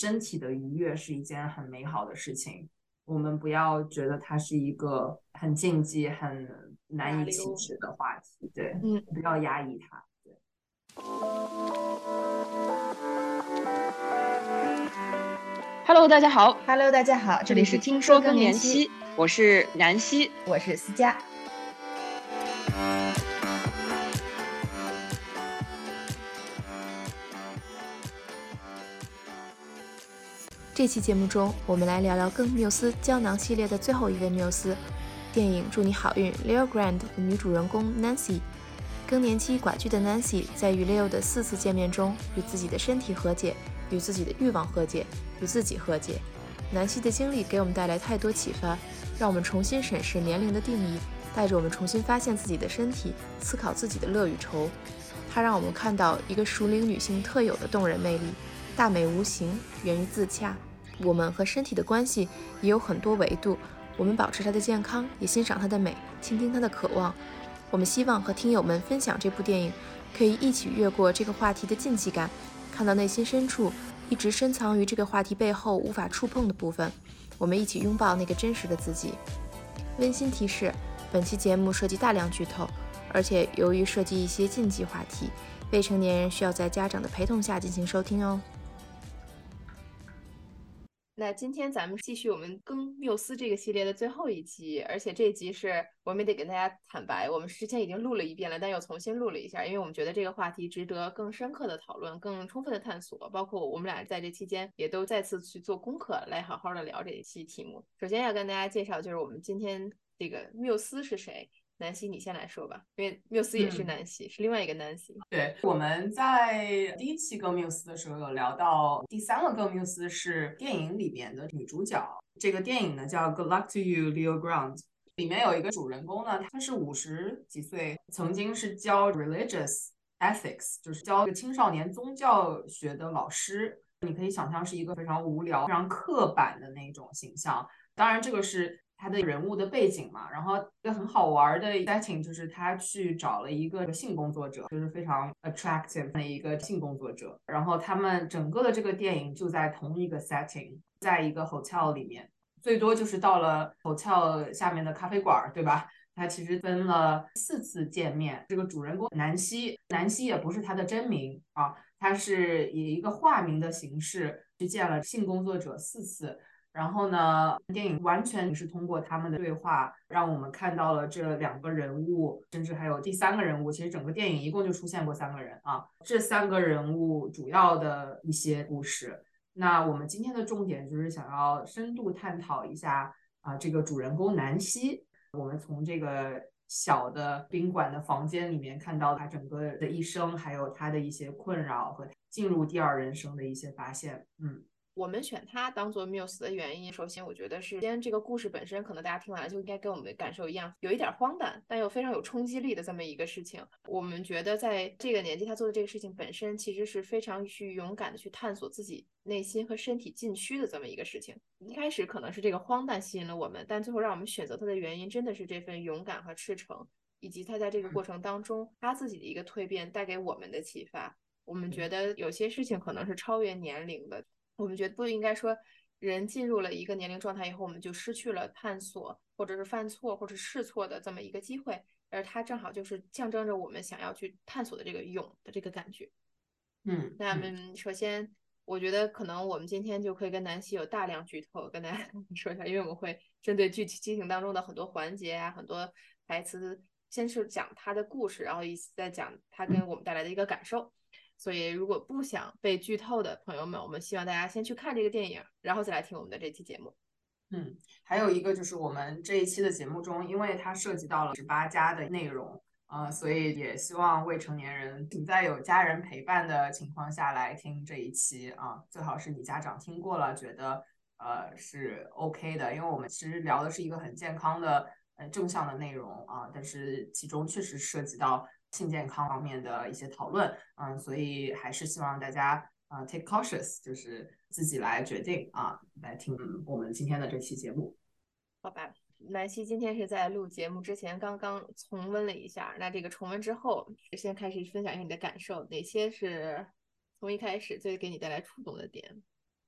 身体的愉悦是一件很美好的事情。我们不要觉得它是一个很禁忌、很难以启齿的话题，对，嗯，不要压抑它。对。Hello，大家好。Hello，大家好，这里是听说更年期，我是南希，我是思佳。这期节目中，我们来聊聊更缪斯胶囊系列的最后一位缪斯——电影《祝你好运》Leo Grand 的女主人公 Nancy。更年期寡居的 Nancy 在与 Leo 的四次见面中，与自己的身体和解，与自己的欲望和解，与自己和解。南希的经历给我们带来太多启发，让我们重新审视年龄的定义，带着我们重新发现自己的身体，思考自己的乐与愁。它让我们看到一个熟龄女性特有的动人魅力：大美无形，源于自洽。我们和身体的关系也有很多维度，我们保持它的健康，也欣赏它的美，倾听它的渴望。我们希望和听友们分享这部电影，可以一起越过这个话题的禁忌感，看到内心深处一直深藏于这个话题背后无法触碰的部分。我们一起拥抱那个真实的自己。温馨提示：本期节目涉及大量剧透，而且由于涉及一些禁忌话题，未成年人需要在家长的陪同下进行收听哦。那今天咱们继续我们更缪斯这个系列的最后一集，而且这集是我们也得跟大家坦白，我们之前已经录了一遍了，但又重新录了一下，因为我们觉得这个话题值得更深刻的讨论、更充分的探索，包括我们俩在这期间也都再次去做功课，来好好的聊这一期题目。首先要跟大家介绍，就是我们今天这个缪斯是谁。南希，你先来说吧，因为缪斯也是南希，嗯、是另外一个南希。对，我们在第一期更缪斯的时候有聊到，第三个更缪斯是电影里面的女主角。这个电影呢叫《Good Luck to You, Leo Grande》，里面有一个主人公呢，他是五十几岁，曾经是教 religious ethics，就是教青少年宗教学的老师。你可以想象是一个非常无聊、非常刻板的那种形象。当然，这个是。他的人物的背景嘛，然后一个很好玩的 setting 就是他去找了一个性工作者，就是非常 attractive 的一个性工作者，然后他们整个的这个电影就在同一个 setting，在一个 hotel 里面，最多就是到了 hotel 下面的咖啡馆，对吧？他其实分了四次见面，这个主人公南希，南希也不是他的真名啊，他是以一个化名的形式去见了性工作者四次。然后呢，电影完全是通过他们的对话，让我们看到了这两个人物，甚至还有第三个人物。其实整个电影一共就出现过三个人啊，这三个人物主要的一些故事。那我们今天的重点就是想要深度探讨一下啊，这个主人公南希。我们从这个小的宾馆的房间里面看到他整个的一生，还有他的一些困扰和进入第二人生的一些发现。嗯。我们选他当做缪斯的原因，首先我觉得是，先这个故事本身可能大家听完了就应该跟我们的感受一样，有一点荒诞，但又非常有冲击力的这么一个事情。我们觉得在这个年纪他做的这个事情本身其实是非常去勇敢的去探索自己内心和身体禁区的这么一个事情。一开始可能是这个荒诞吸引了我们，但最后让我们选择他的原因真的是这份勇敢和赤诚，以及他在这个过程当中他自己的一个蜕变带给我们的启发。我们觉得有些事情可能是超越年龄的。我们觉得不应该说，人进入了一个年龄状态以后，我们就失去了探索或者是犯错或者试错的这么一个机会，而它正好就是象征着我们想要去探索的这个勇的这个感觉。嗯，那么首先，我觉得可能我们今天就可以跟南希有大量剧透跟大家 说一下，因为我们会针对具体剧情当中的很多环节啊，很多台词，先是讲他的故事，然后一起再讲他跟我们带来的一个感受。所以，如果不想被剧透的朋友们，我们希望大家先去看这个电影，然后再来听我们的这期节目。嗯，还有一个就是我们这一期的节目中，因为它涉及到了十八加的内容，呃，所以也希望未成年人请在有家人陪伴的情况下来听这一期啊，最好是你家长听过了，觉得呃是 OK 的，因为我们其实聊的是一个很健康的、呃正向的内容啊，但是其中确实涉及到。性健康方面的一些讨论，嗯，所以还是希望大家啊、呃、take cautious，就是自己来决定啊，来听我们今天的这期节目。好吧，南希今天是在录节目之前刚刚重温了一下，那这个重温之后，先开始分享一下你的感受，哪些是从一开始最给你带来触动的点？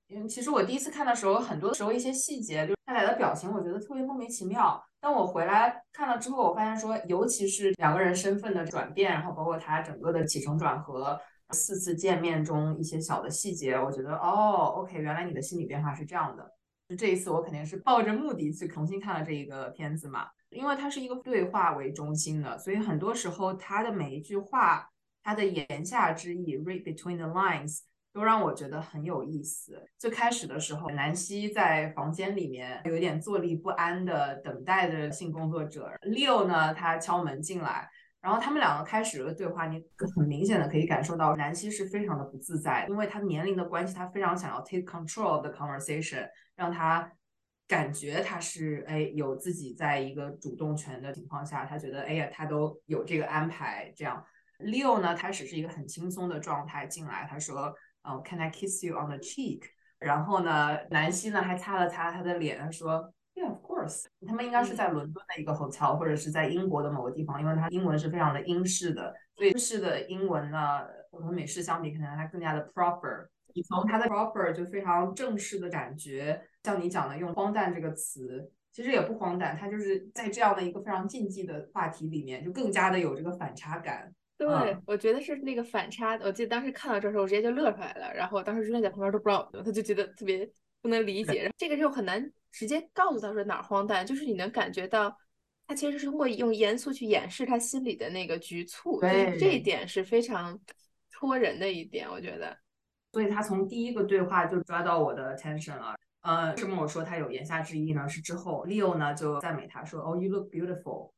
因为其实我第一次看的时候，很多时候一些细节，就是他俩的表情，我觉得特别莫名其妙。但我回来看了之后，我发现说，尤其是两个人身份的转变，然后包括他整个的起承转合，四次见面中一些小的细节，我觉得哦，OK，原来你的心理变化是这样的。就这一次，我肯定是抱着目的去重新看了这一个片子嘛，因为它是一个对话为中心的，所以很多时候他的每一句话，他的言下之意，read between the lines，都让我觉得很有意思。最开始的时候，南希在房间里面有点坐立不安的等待着性工作者，Leo 呢，他敲门进来。然后他们两个开始了对话，你很明显的可以感受到南希是非常的不自在，因为他年龄的关系，他非常想要 take control of the conversation，让他感觉他是哎有自己在一个主动权的情况下，他觉得哎呀他都有这个安排。这样，Leo 呢开始是一个很轻松的状态进来，他说，嗯，Can I kiss you on the cheek？然后呢，南希呢还擦了擦他的脸，他说。Yeah, of course. 他们应该是在伦敦的一个 hotel，或者是在英国的某个地方，因为它英文是非常的英式的，所以英式的英文呢和美式相比，可能它更加的 proper。你从它的 proper 就非常正式的感觉，像你讲的用荒诞这个词，其实也不荒诞，它就是在这样的一个非常禁忌的话题里面，就更加的有这个反差感。对，我觉得是那个反差。我记得当时看到这时候，我直接就乐出来了，然后当时朱莉在旁边都不知道，他就觉得特别不能理解，这个就很难。直接告诉他说哪儿荒诞，就是你能感觉到，他其实是通过用严肃去掩饰他心里的那个局促，对，这一点是非常戳人的一点，我觉得。所以他从第一个对话就抓到我的 attention 了。呃，为什么我说他有言下之意呢？是之后 Leo 呢就赞美他说，Oh, you look beautiful。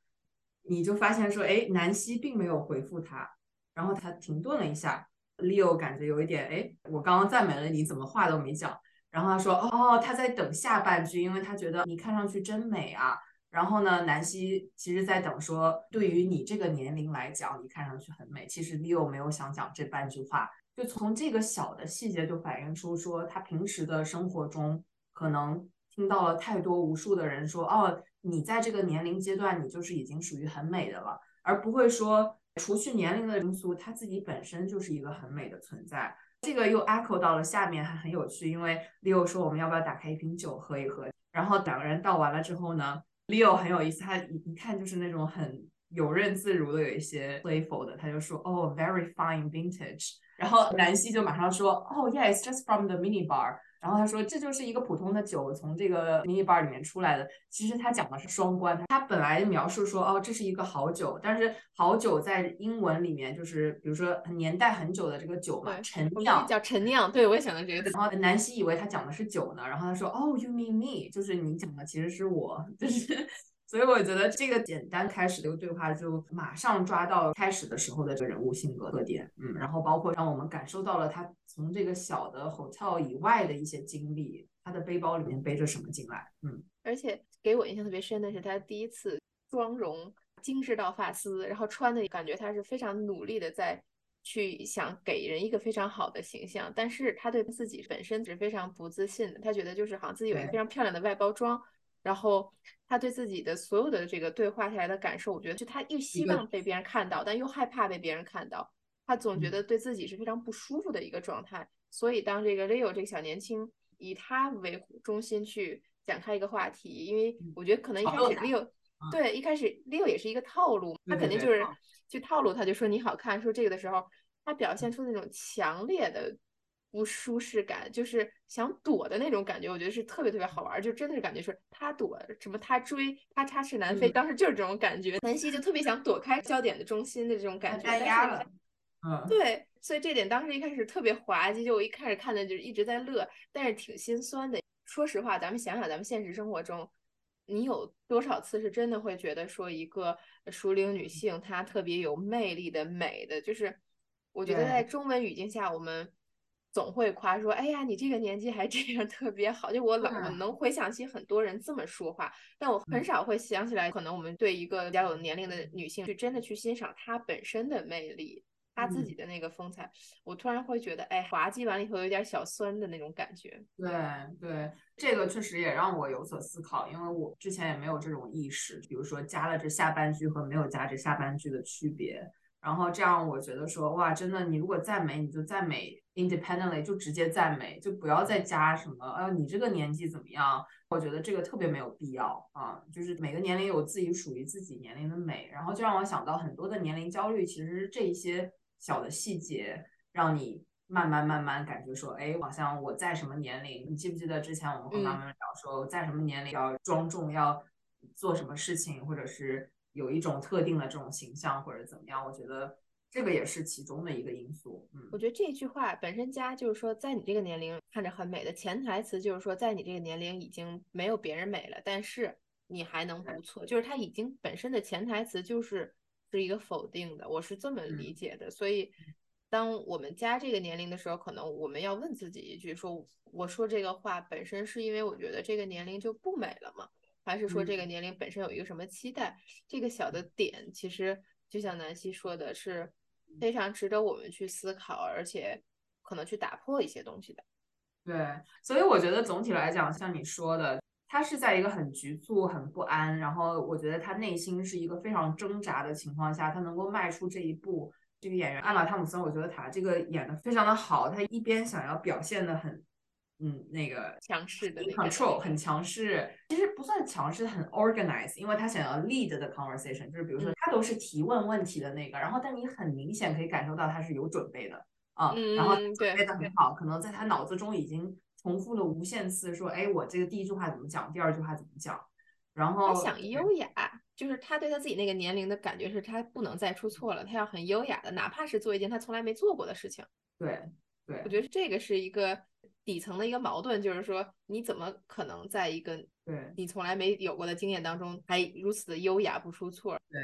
你就发现说，哎，南希并没有回复他，然后他停顿了一下，Leo 感觉有一点，哎，我刚刚赞美了你，怎么话都没讲？然后他说：“哦，他在等下半句，因为他觉得你看上去真美啊。”然后呢，南希其实在等说：“对于你这个年龄来讲，你看上去很美。”其实 Leo 没有想讲这半句话，就从这个小的细节就反映出说，他平时的生活中可能听到了太多无数的人说：“哦，你在这个年龄阶段，你就是已经属于很美的了。”而不会说，除去年龄的因素，它自己本身就是一个很美的存在。这个又 echo 到了下面，还很有趣，因为 Leo 说我们要不要打开一瓶酒喝一喝？然后两个人倒完了之后呢，Leo 很有意思，他一一看就是那种很游刃自如的，有一些 playful 的，他就说哦，very fine vintage。然后南希就马上说哦，yes，just from the mini bar。然后他说，这就是一个普通的酒从这个 mini bar 里面出来的。其实他讲的是双关，他本来描述说，哦，这是一个好酒，但是好酒在英文里面就是，比如说年代很久的这个酒嘛，陈酿叫陈酿。对，我也想到这个。然后南希以为他讲的是酒呢，然后他说，哦，you mean me，就是你讲的其实是我，就是。所以我觉得这个简单开始的一个对话，就马上抓到开始的时候的这个人物性格特点，嗯，然后包括让我们感受到了他从这个小的 hotel 以外的一些经历，他的背包里面背着什么进来，嗯，而且给我印象特别深的是他第一次妆容精致到发丝，然后穿的感觉他是非常努力的在去想给人一个非常好的形象，但是他对自己本身是非常不自信的，他觉得就是好像自己有一个非常漂亮的外包装。然后他对自己的所有的这个对话下来的感受，我觉得就他又希望被别人看到，但又害怕被别人看到。他总觉得对自己是非常不舒服的一个状态。所以当这个 Leo 这个小年轻以他为中心去展开一个话题，因为我觉得可能一开始 Leo 对一开始 Leo 也是一个套路，他肯定就是去套路，他就说你好看，说这个的时候，他表现出那种强烈的。不舒适感，就是想躲的那种感觉，我觉得是特别特别好玩，就真的是感觉是他躲什么，他追，他插翅难飞，当时就是这种感觉。南希就特别想躲开焦点的中心的这种感觉，但是，嗯，对，所以这点当时一开始特别滑稽，就我一开始看的就是一直在乐，但是挺心酸的。说实话，咱们想想，咱们现实生活中，你有多少次是真的会觉得说一个熟龄女性她特别有魅力的美的，就是我觉得在中文语境下，我们。总会夸说：“哎呀，你这个年纪还这样特别好。”就我老我能回想起很多人这么说话，但我很少会想起来，可能我们对一个比较有年龄的女性，去真的去欣赏她本身的魅力，她自己的那个风采。我突然会觉得，哎，滑稽完了以后有点小酸的那种感觉。对对，这个确实也让我有所思考，因为我之前也没有这种意识，比如说加了这下半句和没有加这下半句的区别。然后这样，我觉得说，哇，真的，你如果赞美，你就赞美 independently 就直接赞美，就不要再加什么，哎，你这个年纪怎么样？我觉得这个特别没有必要啊。就是每个年龄有自己属于自己年龄的美，然后就让我想到很多的年龄焦虑，其实这一些小的细节让你慢慢慢慢感觉说，哎，好像我在什么年龄？你记不记得之前我们和妈妈聊说，在什么年龄要庄重，要做什么事情，或者是有一种特定的这种形象或者怎么样？我觉得。这个也是其中的一个因素。嗯，我觉得这句话本身加就是说，在你这个年龄看着很美的潜台词，就是说，在你这个年龄已经没有别人美了，但是你还能不错。就是它已经本身的潜台词就是是一个否定的，我是这么理解的。所以，当我们加这个年龄的时候，可能我们要问自己一句：说我说这个话本身是因为我觉得这个年龄就不美了吗？还是说这个年龄本身有一个什么期待？这个小的点，其实就像南希说的是。非常值得我们去思考，而且可能去打破一些东西的。对，所以我觉得总体来讲，像你说的，他是在一个很局促、很不安，然后我觉得他内心是一个非常挣扎的情况下，他能够迈出这一步。这个演员艾玛汤姆森，我觉得他这个演的非常的好。他一边想要表现的很，嗯，那个强势的 control 很强势，其实不算强势，很 organized，因为他想要 lead the conversation，就是比如说他都是提问问题的那个，然后但你很明显可以感受到他是有准备的啊，然后准备的很好，可能在他脑子中已经重复了无限次，说，哎，我这个第一句话怎么讲，第二句话怎么讲，然后他想优雅，就是他对他自己那个年龄的感觉是他不能再出错了，他要很优雅的，哪怕是做一件他从来没做过的事情。对，对，我觉得这个是一个。底层的一个矛盾就是说，你怎么可能在一个对你从来没有过的经验当中还如此的优雅不出错？对，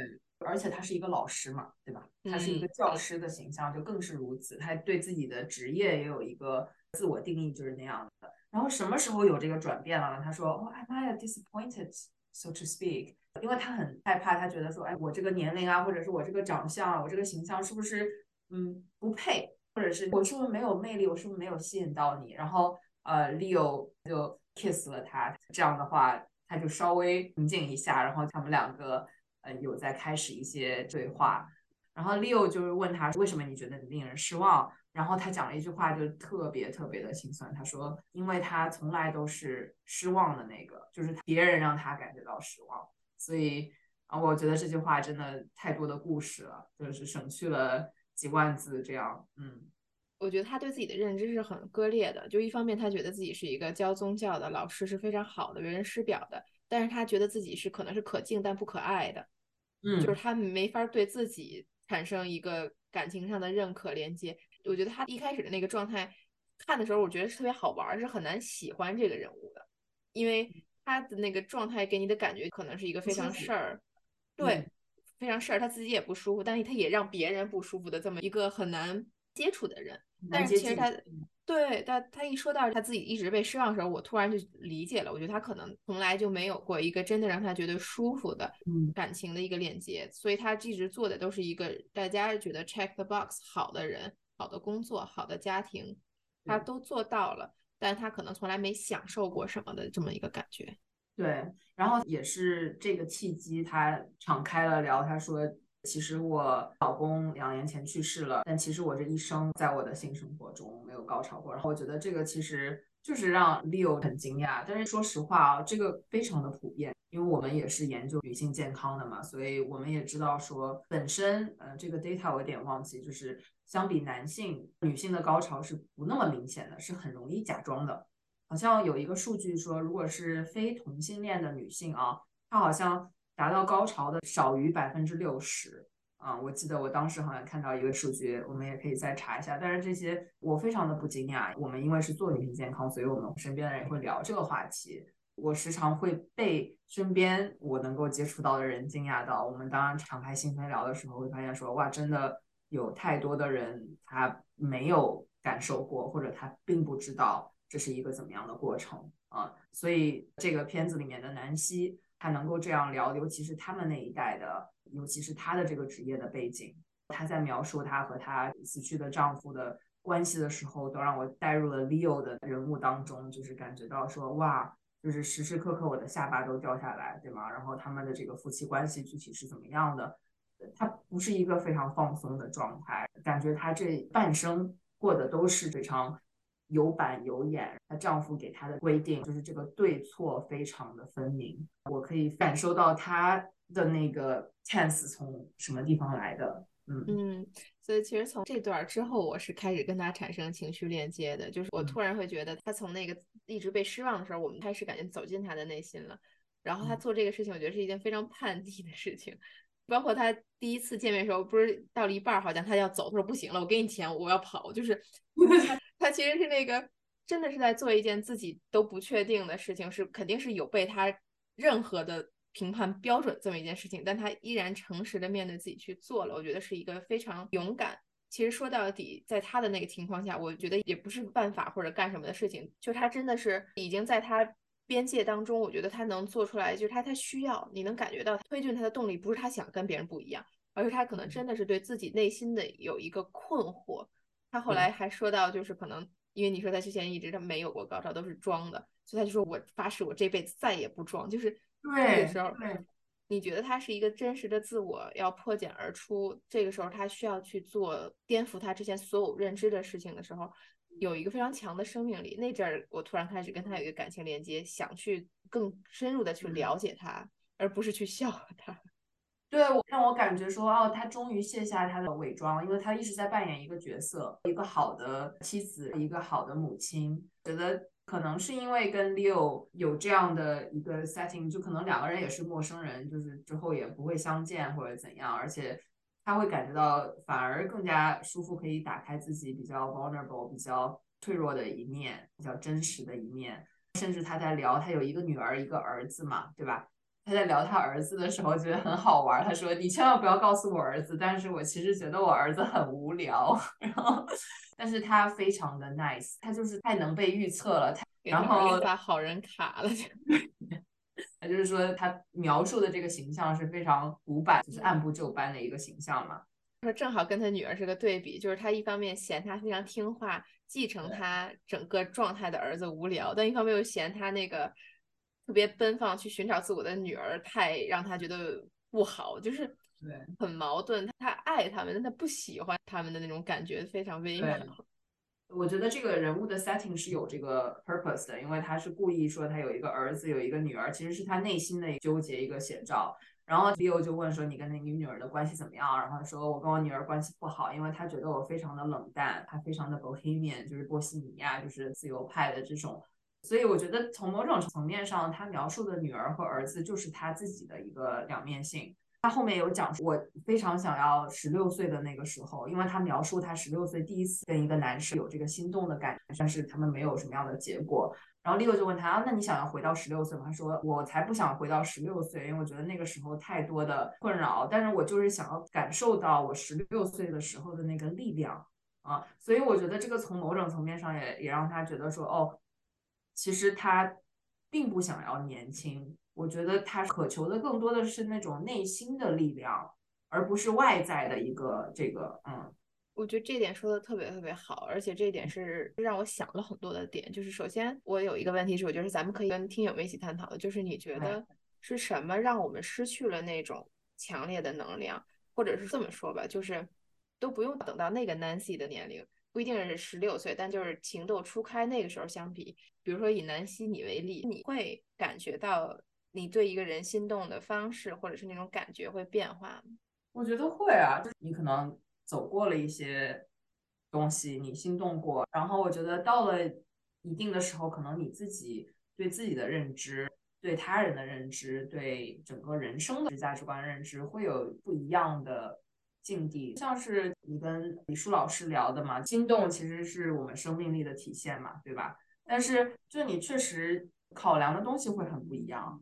而且他是一个老师嘛，对吧？他是一个教师的形象，就更是如此。他对自己的职业也有一个自我定义，就是那样的。然后什么时候有这个转变了呢？他说：“哦，Am I disappointed, so to speak？” 因为他很害怕，他觉得说：“哎，我这个年龄啊，或者是我这个长相，我这个形象是不是嗯不配？”或者是我是不是没有魅力？我是不是没有吸引到你？然后呃，Leo 就 kiss 了他，这样的话他就稍微平静一下，然后他们两个呃有在开始一些对话。然后 Leo 就是问他为什么你觉得你令人失望？然后他讲了一句话，就特别特别的心酸。他说，因为他从来都是失望的那个，就是别人让他感觉到失望。所以啊，我觉得这句话真的太多的故事了，就是省去了。几万字这样，嗯，我觉得他对自己的认知是很割裂的。就一方面，他觉得自己是一个教宗教的老师，是非常好的为人师表的，但是他觉得自己是可能是可敬但不可爱的，嗯，就是他没法对自己产生一个感情上的认可连接。我觉得他一开始的那个状态看的时候，我觉得是特别好玩，是很难喜欢这个人物的，因为他的那个状态给你的感觉可能是一个非常事儿，对。非常事儿，他自己也不舒服，但是他也让别人不舒服的这么一个很难接触的人。但是其实他，对，他他一说到他自己一直被失望的时候，我突然就理解了。我觉得他可能从来就没有过一个真的让他觉得舒服的感情的一个链接，所以他一直做的都是一个大家觉得 check the box 好的人、好的工作、好的家庭，他都做到了，但他可能从来没享受过什么的这么一个感觉。对，然后也是这个契机，他敞开了聊。他说：“其实我老公两年前去世了，但其实我这一生在我的性生活中没有高潮过。”然后我觉得这个其实就是让 Leo 很惊讶。但是说实话啊，这个非常的普遍，因为我们也是研究女性健康的嘛，所以我们也知道说，本身呃这个 data 我有点忘记，就是相比男性，女性的高潮是不那么明显的，是很容易假装的。好像有一个数据说，如果是非同性恋的女性啊，她好像达到高潮的少于百分之六十啊。我记得我当时好像看到一个数据，我们也可以再查一下。但是这些我非常的不惊讶。我们因为是做女性健康，所以我们身边的人也会聊这个话题。我时常会被身边我能够接触到的人惊讶到。我们当然敞开心扉聊的时候，会发现说，哇，真的有太多的人他没有感受过，或者他并不知道。这是一个怎么样的过程啊？所以这个片子里面的南希，她能够这样聊，尤其是他们那一代的，尤其是她的这个职业的背景，她在描述她和她死去的丈夫的关系的时候，都让我带入了 Leo 的人物当中，就是感觉到说，哇，就是时时刻刻我的下巴都掉下来，对吗？然后他们的这个夫妻关系具体是怎么样的？他不是一个非常放松的状态，感觉他这半生。过的都是非常有板有眼。她丈夫给她的规定就是这个对错非常的分明，我可以感受到她的那个 tense 从什么地方来的。嗯嗯，所以其实从这段之后，我是开始跟她产生情绪链接的，就是我突然会觉得她从那个一直被失望的时候，我们开始感觉走进她的内心了。然后她做这个事情，我觉得是一件非常叛逆的事情。包括他第一次见面的时候，不是到了一半好像他要走，他说不行了，我给你钱，我要跑。就是他 他其实是那个真的是在做一件自己都不确定的事情，是肯定是有被他任何的。评判标准这么一件事情，但他依然诚实的面对自己去做了，我觉得是一个非常勇敢。其实说到底，在他的那个情况下，我觉得也不是办法或者干什么的事情，就他真的是已经在他边界当中，我觉得他能做出来，就是他他需要，你能感觉到推进他的动力不是他想跟别人不一样，而是他可能真的是对自己内心的有一个困惑。他后来还说到，就是可能因为你说他之前一直他没有过高潮，都是装的，所以他就说我发誓我这辈子再也不装，就是。这个时候，你觉得他是一个真实的自我要破茧而出，这个时候他需要去做颠覆他之前所有认知的事情的时候，有一个非常强的生命力。那阵儿，我突然开始跟他有一个感情连接，想去更深入的去了解他，而不是去笑话他。对，让我感觉说，哦，他终于卸下他的伪装，因为他一直在扮演一个角色，一个好的妻子，一个好的母亲，觉得。可能是因为跟 Leo 有这样的一个 setting，就可能两个人也是陌生人，就是之后也不会相见或者怎样，而且他会感觉到反而更加舒服，可以打开自己比较 vulnerable、比较脆弱的一面，比较真实的一面。甚至他在聊他有一个女儿一个儿子嘛，对吧？他在聊他儿子的时候觉得很好玩，他说：“你千万不要告诉我儿子，但是我其实觉得我儿子很无聊。”然后。但是他非常的 nice，他就是太能被预测了。他然后把好人卡了，他就是说他描述的这个形象是非常古板，就是按部就班的一个形象嘛。说正好跟他女儿是个对比，就是他一方面嫌他非常听话，继承他整个状态的儿子无聊，但一方面又嫌他那个特别奔放去寻找自我的女儿太让他觉得不好，就是。对，很矛盾。他爱他们，但他不喜欢他们的那种感觉，非常微妙。我觉得这个人物的 setting 是有这个 purpose 的，因为他是故意说他有一个儿子，有一个女儿，其实是他内心的纠结一个写照。然后 Leo 就问说：“你跟那个女儿的关系怎么样？”然后说：“我跟我女儿关系不好，因为她觉得我非常的冷淡，她非常的 bohemian，就是波西米亚，就是自由派的这种。所以我觉得从某种层面上，他描述的女儿和儿子就是他自己的一个两面性。”他后面有讲，我非常想要十六岁的那个时候，因为他描述他十六岁第一次跟一个男士有这个心动的感觉，但是他们没有什么样的结果。然后 Leo 就问他啊，那你想要回到十六岁吗？他说我才不想回到十六岁，因为我觉得那个时候太多的困扰，但是我就是想要感受到我十六岁的时候的那个力量啊。所以我觉得这个从某种层面上也也让他觉得说，哦，其实他并不想要年轻。我觉得他渴求的更多的是那种内心的力量，而不是外在的一个这个嗯。我觉得这点说的特别特别好，而且这一点是让我想了很多的点。就是首先，我有一个问题是，我觉得咱们可以跟听友们一起探讨的，就是你觉得是什么让我们失去了那种强烈的能量，或者是这么说吧，就是都不用等到那个 Nancy 的年龄，不一定是十六岁，但就是情窦初开那个时候相比，比如说以南希你为例，你会感觉到。你对一个人心动的方式，或者是那种感觉会变化吗？我觉得会啊，就是你可能走过了一些东西，你心动过，然后我觉得到了一定的时候，可能你自己对自己的认知、对他人的认知、对整个人生的价值观认知会有不一样的境地。像是你跟李舒老师聊的嘛，心动其实是我们生命力的体现嘛，对吧？但是就你确实考量的东西会很不一样。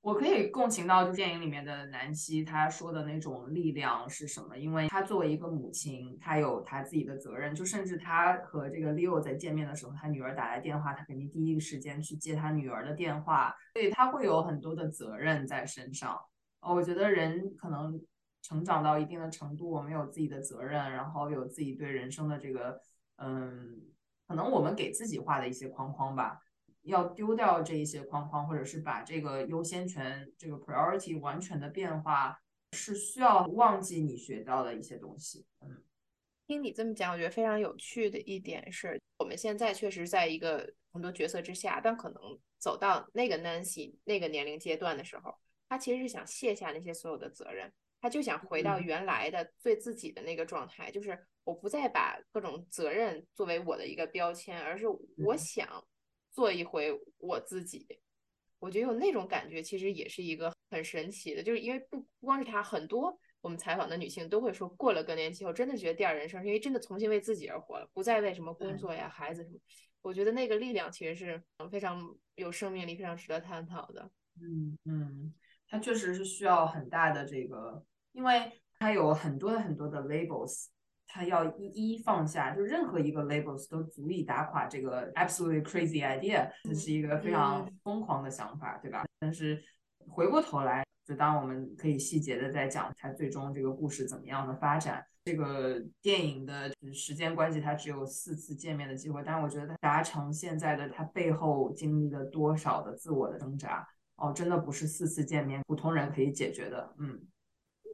我可以共情到，就电影里面的南希她说的那种力量是什么？因为她作为一个母亲，她有她自己的责任。就甚至她和这个 Leo 在见面的时候，她女儿打来电话，她肯定第一个时间去接她女儿的电话，所以她会有很多的责任在身上。哦，我觉得人可能成长到一定的程度，我们有自己的责任，然后有自己对人生的这个，嗯，可能我们给自己画的一些框框吧。要丢掉这一些框框，或者是把这个优先权、这个 priority 完全的变化，是需要忘记你学到的一些东西。嗯，听你这么讲，我觉得非常有趣的一点是，我们现在确实在一个很多角色之下，但可能走到那个 Nancy 那个年龄阶段的时候，他其实是想卸下那些所有的责任，他就想回到原来的最自己的那个状态，就是我不再把各种责任作为我的一个标签，而是我想做一回我自己。我觉得有那种感觉，其实也是一个很神奇的，就是因为不不光是他，很多。我们采访的女性都会说，过了更年期后，真的觉得第二人生，因为真的重新为自己而活了，不再为什么工作呀、孩子什么。我觉得那个力量其实是非常有生命力，非常值得探讨的。嗯嗯，它确实是需要很大的这个，因为它有很多很多的 labels，它要一一放下，就任何一个 labels 都足以打垮这个 absolutely crazy idea，这是一个非常疯狂的想法，对吧？但是回过头来。就当我们可以细节的在讲它最终这个故事怎么样的发展，这个电影的时间关系，它只有四次见面的机会，但是我觉得它达成现在的它背后经历了多少的自我的挣扎哦，真的不是四次见面普通人可以解决的。嗯，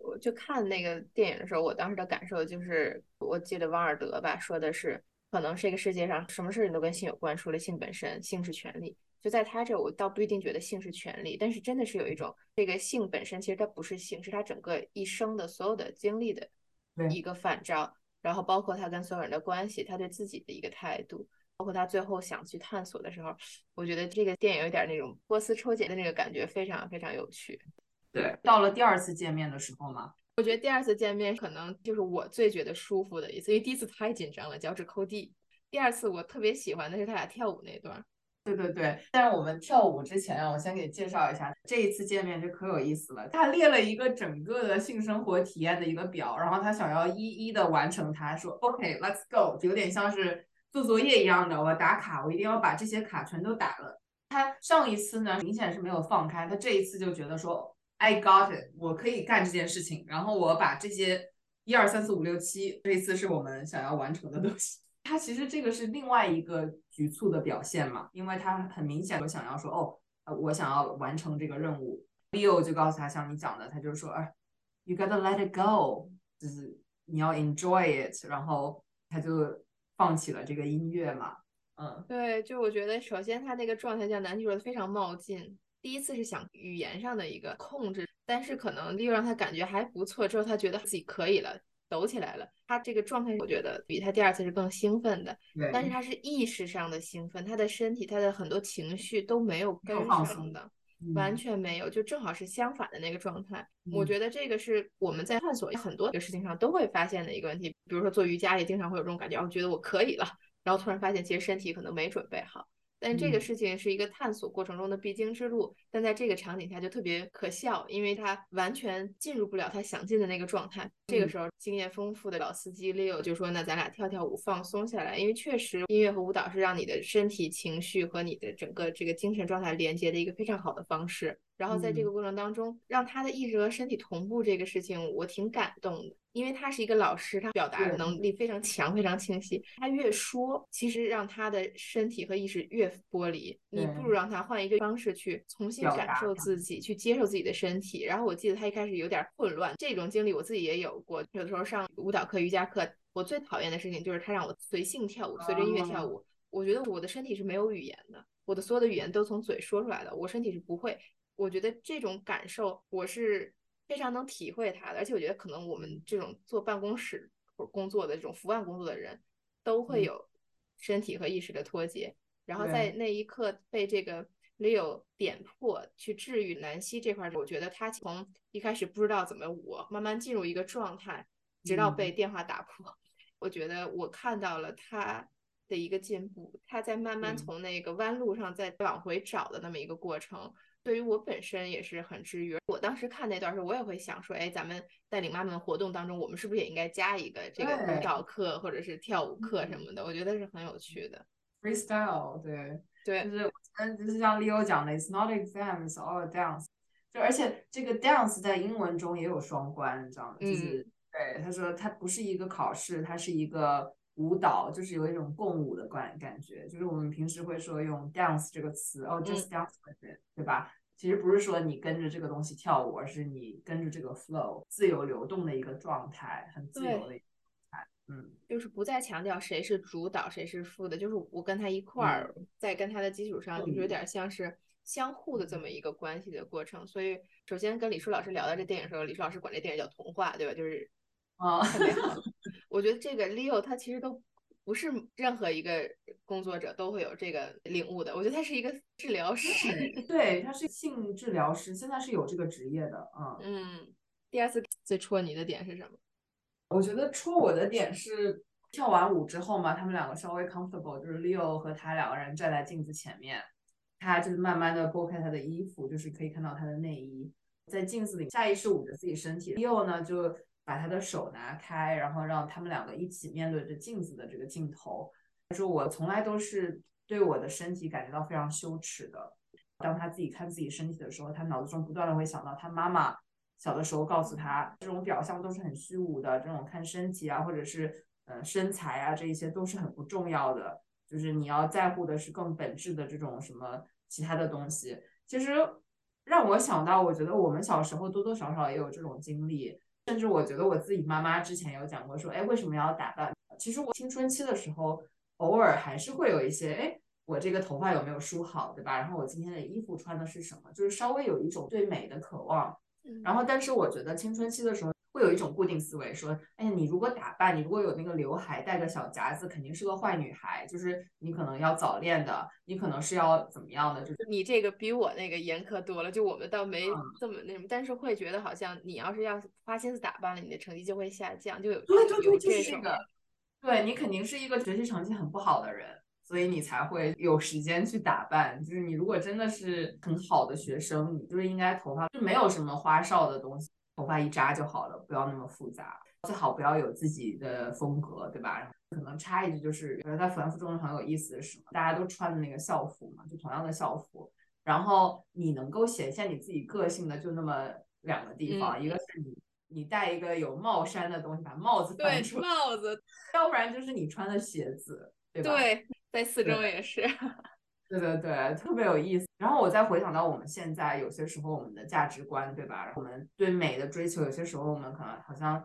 我就看那个电影的时候，我当时的感受就是，我记得王尔德吧说的是，可能这个世界上什么事情都跟性有关，除了性本身，性是权利。就在他这，我倒不一定觉得性是权利，但是真的是有一种这个性本身，其实它不是性，是他整个一生的所有的经历的一个反照，然后包括他跟所有人的关系，他对自己的一个态度，包括他最后想去探索的时候，我觉得这个电影有点那种波斯抽检的那个感觉，非常非常有趣。对，到了第二次见面的时候嘛，我觉得第二次见面可能就是我最觉得舒服的一次，因为第一次太紧张了，脚趾抠地。第二次我特别喜欢的是他俩跳舞那段。对对对，但是我们跳舞之前啊，我先给介绍一下，这一次见面就可有意思了。他列了一个整个的性生活体验的一个表，然后他想要一一的完成。他说：“OK，Let's go。”有点像是做作业一样的，我打卡，我一定要把这些卡全都打了。他上一次呢，明显是没有放开，他这一次就觉得说：“I got it，我可以干这件事情。”然后我把这些一二三四五六七，这次是我们想要完成的东西。他其实这个是另外一个局促的表现嘛，因为他很明显的想要说，哦，我想要完成这个任务。Leo 就告诉他，像你讲的，他就是说，哎，You gotta let it go，就是你要 enjoy it，然后他就放弃了这个音乐嘛。嗯，对，就我觉得，首先他那个状态像男主说的非常冒进，第一次是想语言上的一个控制，但是可能 Leo 让他感觉还不错，之后他觉得自己可以了。抖起来了，他这个状态我觉得比他第二次是更兴奋的，但是他是意识上的兴奋，他的身体，他的很多情绪都没有跟上的，完全没有，就正好是相反的那个状态。我觉得这个是我们在探索很多的事情上都会发现的一个问题，比如说做瑜伽也经常会有这种感觉，我觉得我可以了，然后突然发现其实身体可能没准备好。但这个事情是一个探索过程中的必经之路，但在这个场景下就特别可笑，因为他完全进入不了他想进的那个状态。这个时候，经验丰富的老司机 Leo 就说：“那咱俩跳跳舞，放松下来，因为确实音乐和舞蹈是让你的身体、情绪和你的整个这个精神状态连接的一个非常好的方式。”然后在这个过程当中，让他的意识和身体同步，这个事情我挺感动的。因为他是一个老师，他表达的能力非常强，非常清晰。他越说，其实让他的身体和意识越剥离。你不如让他换一个方式去重新感受自己，去接受自己的身体。然后我记得他一开始有点混乱，这种经历我自己也有过。有的时候上舞蹈课、瑜伽课，我最讨厌的事情就是他让我随性跳舞，随着音乐跳舞。我觉得我的身体是没有语言的，我的所有的语言都从嘴说出来的，我身体是不会。我觉得这种感受，我是。非常能体会他的，而且我觉得可能我们这种坐办公室或工作的这种伏案工作的人，都会有身体和意识的脱节。然后在那一刻被这个 Leo 点破去治愈南希这块，我觉得他从一开始不知道怎么舞，慢慢进入一个状态，直到被电话打破。我觉得我看到了他的一个进步，他在慢慢从那个弯路上再往回找的那么一个过程。对于我本身也是很治愈。我当时看那段时候，我也会想说，哎，咱们带领妈妈的活动当中，我们是不是也应该加一个这个舞蹈课或者是跳舞课什么的？我觉得是很有趣的。Freestyle，对对，就是嗯，就是像 Leo 讲的，It's not exams, all dance。就而且这个 dance 在英文中也有双关，你知道吗？就是对他说，它不是一个考试，它是一个舞蹈，就是有一种共舞的感感觉。就是我们平时会说用 dance 这个词，哦，just dance with it，对吧？其实不是说你跟着这个东西跳舞，而是你跟着这个 flow 自由流动的一个状态，很自由的一个状态。嗯，就是不再强调谁是主导谁是副的，就是我跟他一块儿，在跟他的基础上，就是有点像是相互的这么一个关系的过程。所以，首先跟李舒老师聊到这电影的时候，李舒老师管这电影叫童话，对吧？就是啊，特别好。我觉得这个 Leo 他其实都不是任何一个工作者都会有这个领悟的。我觉得他是一个治疗师，对，他是性治疗师，现在是有这个职业的，啊嗯。第二次最戳你的点是什么？我觉得戳我的点是跳完舞之后嘛，他们两个稍微 comfortable，就是 Leo 和他两个人站在镜子前面，他就是慢慢的拨开他的衣服，就是可以看到他的内衣，在镜子里下意识捂着自己身体。Leo 呢就把他的手拿开，然后让他们两个一起面对着镜子的这个镜头。他说我从来都是对我的身体感觉到非常羞耻的。当他自己看自己身体的时候，他脑子中不断的会想到他妈妈。小的时候告诉他，这种表象都是很虚无的，这种看身体啊，或者是呃身材啊，这一些都是很不重要的。就是你要在乎的是更本质的这种什么其他的东西。其实让我想到，我觉得我们小时候多多少少也有这种经历，甚至我觉得我自己妈妈之前有讲过，说哎为什么要打扮？其实我青春期的时候，偶尔还是会有一些，哎我这个头发有没有梳好，对吧？然后我今天的衣服穿的是什么？就是稍微有一种对美的渴望。然后，但是我觉得青春期的时候会有一种固定思维，说，哎呀，你如果打扮，你如果有那个刘海，带个小夹子，肯定是个坏女孩，就是你可能要早恋的，你可能是要怎么样的？就是你这个比我那个严苛多了，就我们倒没这么那什么，但是会觉得好像你要是要花心思打扮了，你的成绩就会下降，就有对对对，就是这个，对你肯定是一个学习成绩很不好的人。所以你才会有时间去打扮。就是你如果真的是很好的学生，你就是应该头发就没有什么花哨的东西，头发一扎就好了，不要那么复杂。最好不要有自己的风格，对吧？然后可能插一句，就是觉得在服中很有意思的是？大家都穿的那个校服嘛，就同样的校服，然后你能够显现你自己个性的就那么两个地方，一个是你你戴一个有帽衫的东西，把帽子翻出来，帽子，要不然就是你穿的鞋子，对吧？对。在四周也是，对对对，特别有意思。然后我再回想到我们现在有些时候我们的价值观，对吧？我们对美的追求，有些时候我们可能好像，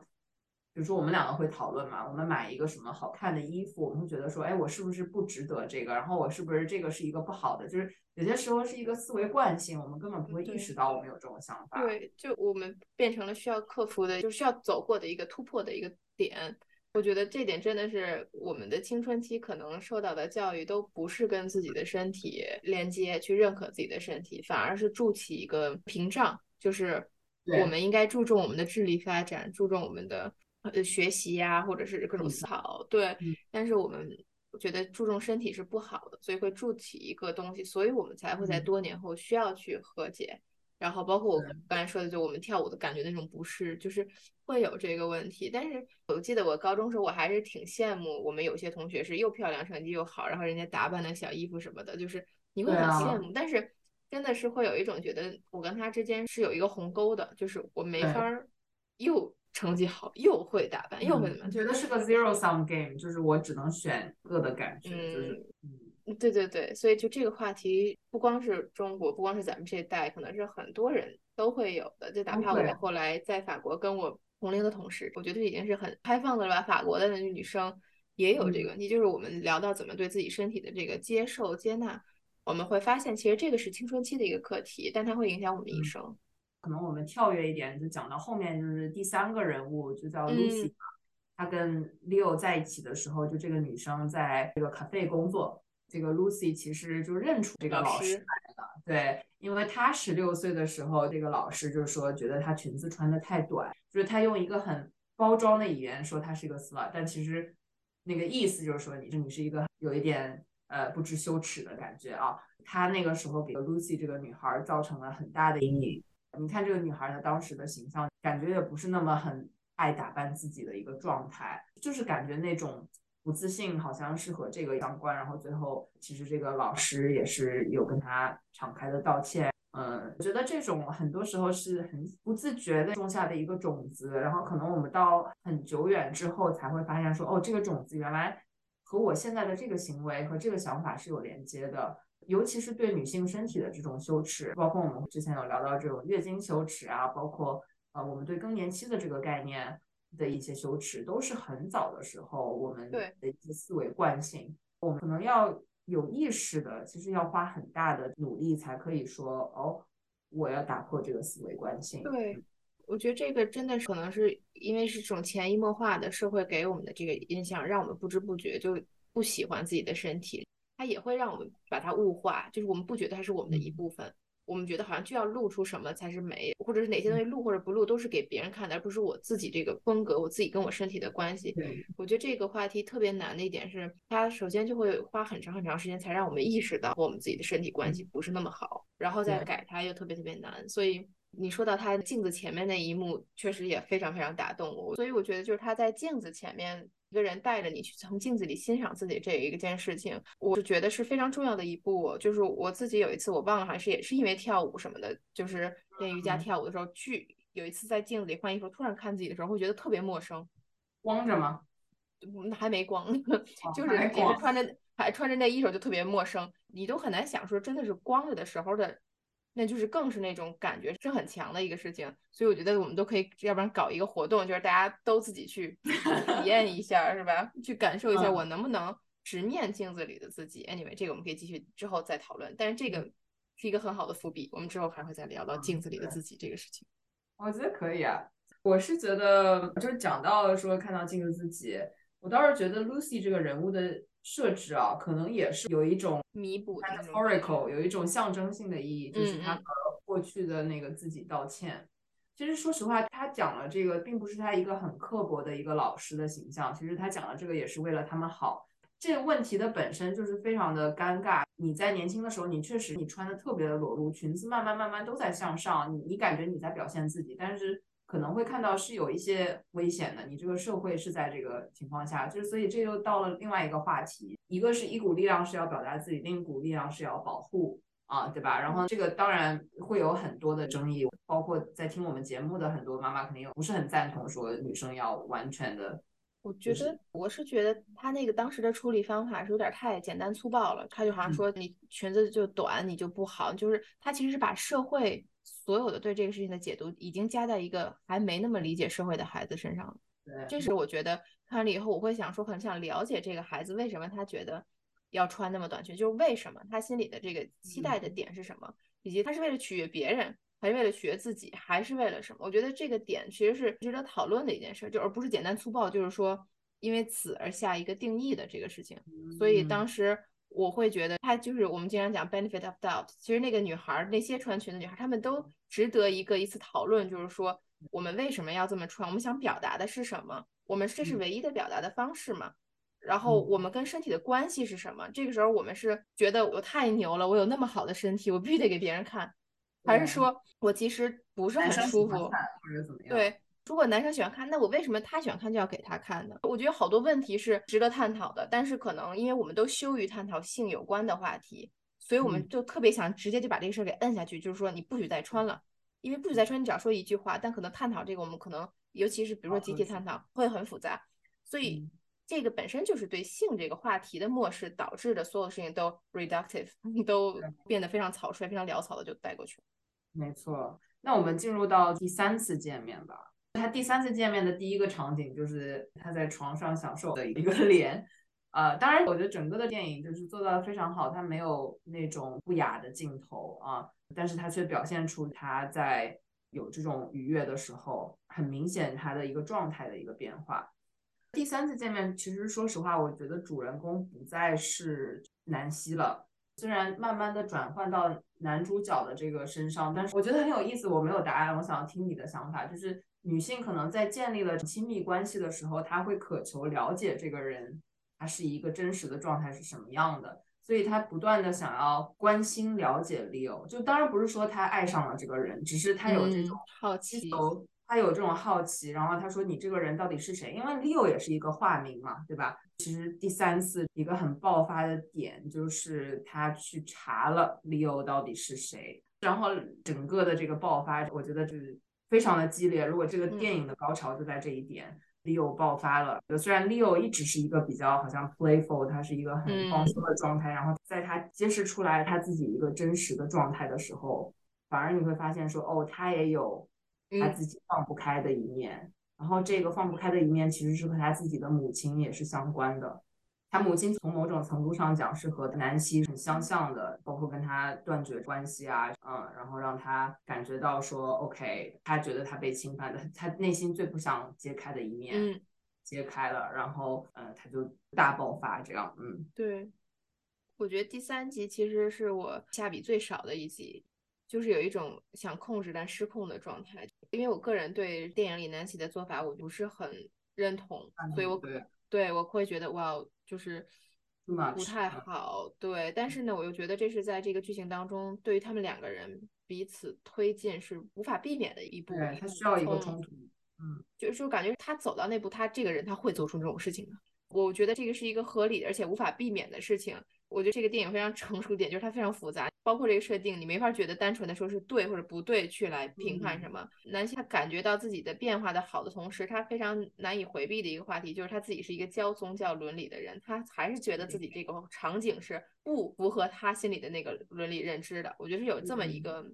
比如说我们两个会讨论嘛，我们买一个什么好看的衣服，我们会觉得说，哎，我是不是不值得这个？然后我是不是这个是一个不好的？就是有些时候是一个思维惯性，我们根本不会意识到我们有这种想法。对，就我们变成了需要克服的，就需要走过的一个突破的一个点。我觉得这点真的是我们的青春期可能受到的教育都不是跟自己的身体连接，去认可自己的身体，反而是筑起一个屏障，就是我们应该注重我们的智力发展，注重我们的呃学习呀，或者是各种思考。对，但是我们觉得注重身体是不好的，所以会筑起一个东西，所以我们才会在多年后需要去和解。然后包括我刚才说的，就我们跳舞的感觉那种不适，就是会有这个问题。但是我记得我高中时候，我还是挺羡慕我们有些同学是又漂亮，成绩又好，然后人家打扮的小衣服什么的，就是你会很羡慕。但是真的是会有一种觉得我跟他之间是有一个鸿沟的，就是我没法又成绩好又会打扮又会怎么样，觉得是个 zero sum game，就是我只能选个的感觉，就是嗯。对对对，所以就这个话题，不光是中国，不光是咱们这一代，可能是很多人都会有的。就哪怕我后来在法国跟我同龄的同事，我觉得已经是很开放的了吧。法国的女生也有这个问题，就是我们聊到怎么对自己身体的这个接受、接纳，我们会发现，其实这个是青春期的一个课题，但它会影响我们一生。可能我们跳跃一点，就讲到后面，就是第三个人物，就叫 Lucy，她跟 Leo 在一起的时候，就这个女生在这个 cafe 工作。这个 Lucy 其实就认出这个老师来了，对，因为她十六岁的时候，这个老师就说觉得她裙子穿的太短，就是她用一个很包装的语言说她是一个 slut，但其实那个意思就是说你是你是一个有一点呃不知羞耻的感觉啊。她那个时候给 Lucy 这个女孩造成了很大的阴影。你看这个女孩她当时的形象，感觉也不是那么很爱打扮自己的一个状态，就是感觉那种。不自信好像是和这个相关，然后最后其实这个老师也是有跟他敞开的道歉。嗯，我觉得这种很多时候是很不自觉的种下的一个种子，然后可能我们到很久远之后才会发现说，哦，这个种子原来和我现在的这个行为和这个想法是有连接的。尤其是对女性身体的这种羞耻，包括我们之前有聊到这种月经羞耻啊，包括呃我们对更年期的这个概念。的一些羞耻，都是很早的时候我们对的一些思维惯性。我们可能要有意识的，其实要花很大的努力才可以说，哦，我要打破这个思维惯性。对，我觉得这个真的是可能是因为是这种潜移默化的社会给我们的这个印象，让我们不知不觉就不喜欢自己的身体，它也会让我们把它物化，就是我们不觉得它是我们的一部分。我们觉得好像就要露出什么才是美，或者是哪些东西露或者不露都是给别人看的，而不是我自己这个风格，我自己跟我身体的关系。对，我觉得这个话题特别难的一点是，它首先就会花很长很长时间才让我们意识到我们自己的身体关系不是那么好，然后再改它又特别特别难。所以你说到他镜子前面那一幕，确实也非常非常打动我。所以我觉得就是他在镜子前面。一个人带着你去从镜子里欣赏自己这一个件事情，我是觉得是非常重要的一步。就是我自己有一次我忘了，好像是也是因为跳舞什么的，就是练瑜伽嗯跳舞的时候，去有一次在镜子里换衣服，突然看自己的时候，会觉得特别陌生。光着吗？嗯，还没光，哦 就是也是穿着还穿着内衣时候就特别陌生，你都很难想说真的是光着的时候的，那就是更是那种感觉是很强的一个事情。所以我觉得我们都可以，要不然搞一个活动，就是大家都自己去体验一下，是吧？去感受一下嗯我能不能直面镜子里的自己。Anyway，这个我们可以继续之后再讨论，但是这个是一个很好的伏笔，我们之后还会再聊到嗯镜子里的自己这个事情。我觉得可以啊。我是觉得，就是讲到说看到镜子自己，我倒是觉得 Lucy 这个人物的设置啊，可能也是有一种弥补的那种感觉 metaphorical，有一种象征性的意义，就是他和过去的那个自己道歉。其实说实话，他讲了这个，并不是他一个很刻薄的一个老师的形象，其实他讲了这个也是为了他们好。这个问题的本身就是非常的尴尬。你在年轻的时候，你确实你穿的特别的裸露，裙子慢慢慢慢都在向上，你你感觉你在表现自己，但是可能会看到是有一些危险的。你这个社会是在这个情况下，就是所以这又到了另外一个话题，一个是一股力量是要表达自己，另一股力量是要保护。啊，对吧？然后这个当然会有很多的争议，包括在听我们节目的很多妈妈肯定不是很赞同说女生要完全的我觉得我是觉得他那个当时的处理方法是有点太简单粗暴了，他就好像嗯说你裙子就短你就不好，就是他其实是把社会所有的对这个事情的解读已经加在一个还没那么理解社会的孩子身上了。对这是我觉得看完了以后，我会想说很想了解这个孩子为什么他觉得要穿那么短裙，就是为什么他心里的这个期待的点是什么，以及他是为了取悦别人，还是为了取悦自己，还是为了什么？我觉得这个点其实是值得讨论的一件事，就而不是简单粗暴，就是说因为此而下一个定义的这个事情。所以当时我会觉得，他就是我们经常讲 benefit of doubt，其实那个女孩儿，那些穿裙的女孩儿，她们都值得一个一次讨论，就是说我们为什么要这么穿，我们想表达的是什么，我们这是嗯唯一的表达的方式吗？然后嗯我们跟身体的关系是什么？这个时候我们是觉得我太牛了，我有那么好的身体，我必须得给别人看，还是说我其实不是很舒服？或者怎么样？对，如果男生喜欢看，那我为什么他喜欢看就要给他看呢？我觉得好多问题是值得探讨的，但是可能因为我们都羞于探讨性有关的话题，所以我们嗯就特别想直接就把这个事儿给摁下去，就是说你不许再穿了，因为不许再穿，你只要说一句话，但可能探讨这个，我们可能尤其是比如说集体探讨会很复杂，所以嗯这个本身就是对性这个话题的漠视导致的所有事情都 reductive，都变得非常草率、非常潦草的就带过去了。没错。那我们进入到第三次见面吧。他第三次见面的第一个场景就是他在床上享受的一个 脸。呃，当然，我觉得整个的电影就是做到非常好，他没有那种不雅的镜头啊，但是他却表现出他在有这种愉悦的时候，很明显他的一个状态的一个变化。第三次见面，其实说实话，我觉得主人公不再是南希了。虽然慢慢的转换到男主角的这个身上，但是我觉得很有意思。我没有答案，我想要听你的想法。就是女性可能在建立了亲密关系的时候，她会渴求了解这个人，他是一个真实的状态是什么样的，所以她不断的想要关心了解 Leo。就当然不是说她爱上了这个人，只是她有这种嗯好奇，需求，他有这种好奇，然后她说你这个人到底是谁？因为 Leo 也是一个化名嘛，对吧？其实第三次一个很爆发的点就是她去查了 Leo 到底是谁，然后整个的这个爆发，我觉得就是非常的激烈。如果这个嗯电影的高潮就在这一点。Leo 爆发了，虽然 Leo 一直是一个比较好像 playful，他是一个很嗯放松的状态，然后在他揭示出来他自己一个真实的状态的时候，反而你会发现说，哦，他也有他嗯自己放不开的一面。然后这个放不开的一面其实是和他自己的母亲也是相关的。他母亲从某种程度上讲是和南希很相像的，包括跟他断绝关系啊，嗯，然后让他感觉到说，OK，他觉得他被侵犯的，他内心最不想揭开的一面，嗯，揭开了，然后，嗯，他就大爆发，这样，嗯，对，我觉得第三集其实是我下笔最少的一集，就是有一种想控制但失控的状态，因为我个人对电影里南希的做法我不是很认同，所以我对。我会觉得哇。就是不太好，对。但是呢，我又觉得这是在这个剧情当中，对于他们两个人彼此推进是无法避免的一步。对，他需要一个冲突。嗯，就是感觉他走到那步，他这个人他会做出这种事情的。我觉得这个是一个合理而且无法避免的事情。我觉得这个电影非常成熟点，就是它非常复杂，包括这个设定，你没法觉得单纯的说是对或者不对去来评判什么。南希他感觉到自己的变化的好的同时，他非常难以回避的一个话题就是他自己是一个教宗教伦理的人，他还是觉得自己这个场景是不符合他心里的那个伦理认知的。我觉得是有这么一个，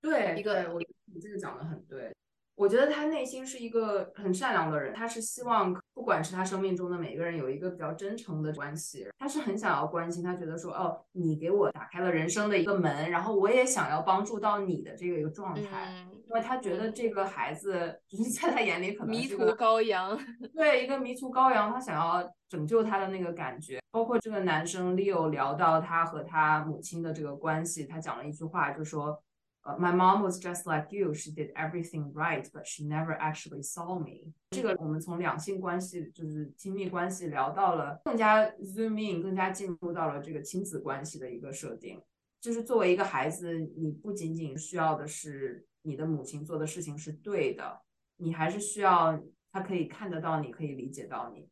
对一个，我你这个讲的很对。我觉得他内心是一个很善良的人，他是希望不管是他生命中的每个人有一个比较真诚的关系，他是很想要关心，他觉得说哦，你给我打开了人生的一个门，然后我也想要帮助到你的这个一个状态，因为他觉得这个孩子就是在他眼里可能迷途羔羊，对，一个迷途羔羊，他想要拯救他的那个感觉，包括这个男生 Leo 聊到他和他母亲的这个关系，他讲了一句话，就说。呃，My mom was just like you. She did everything right, but she never actually saw me. 这个我们从两性关系，就是亲密关系聊到了更加 zoom in，更加进入到了这个亲子关系的一个设定。就是作为一个孩子，你不仅仅需要的是你的母亲做的事情是对的，你还是需要他可以看得到你，可以理解到你。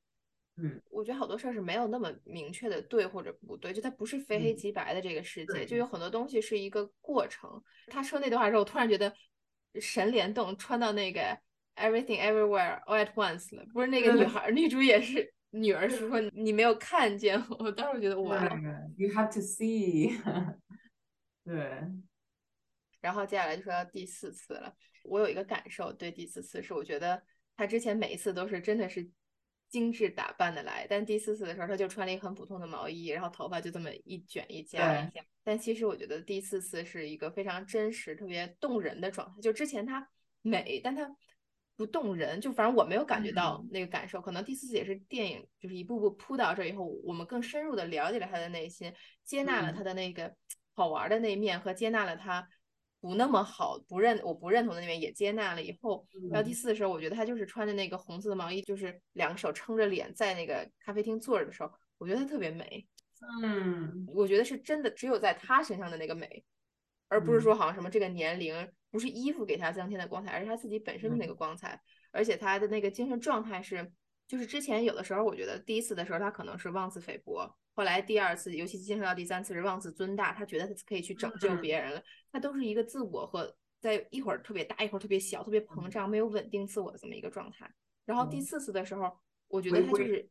嗯，我觉得好多事儿是没有那么明确的对或者不对，就它不是非黑即白的这个世界，就有很多东西是一个过程。他说那段话之后，我突然觉得神联动穿到那个 Everything Everywhere All at Once 了，不是那个女孩女主也是女儿是说你没有看见我，当时觉得哇，You have to see，对。然后接下来就说到第四次了，我有一个感受，对第四次是我觉得他之前每一次都是真的是。精致打扮的来，但第四次的时候，他就穿了一个很普通的毛衣，然后头发就这么一卷一夹一下。但其实我觉得第四次是一个非常真实、特别动人的状态。就之前他美，但他不动人，就反正我没有感觉到那个感受。可能第四次也是电影，就是一步步铺到这以后，我们更深入的了解了他的内心，接纳了他的那个好玩的那一面，和接纳了他。不那么好，不认我不认同的那边也接纳了。以后到第四的时候，我觉得他就是穿着那个红色的毛衣，就是两个手撑着脸在那个咖啡厅坐着的时候，我觉得他特别美。嗯，我觉得是真的，只有在他身上的那个美，而不是说好像什么这个年龄不是衣服给他增添的光彩，而是他自己本身的那个光彩，而且他的那个精神状态是，就是之前有的时候，我觉得第一次的时候他可能是妄自菲薄。后来第二次，尤其进入到第三次是妄自尊大，他觉得他可以去拯救别人了。他都是一个自我和在一会儿特别大，一会儿特别小，特别膨胀，没有稳定自我的这么一个状态。然后第四次的时候，我觉得他就是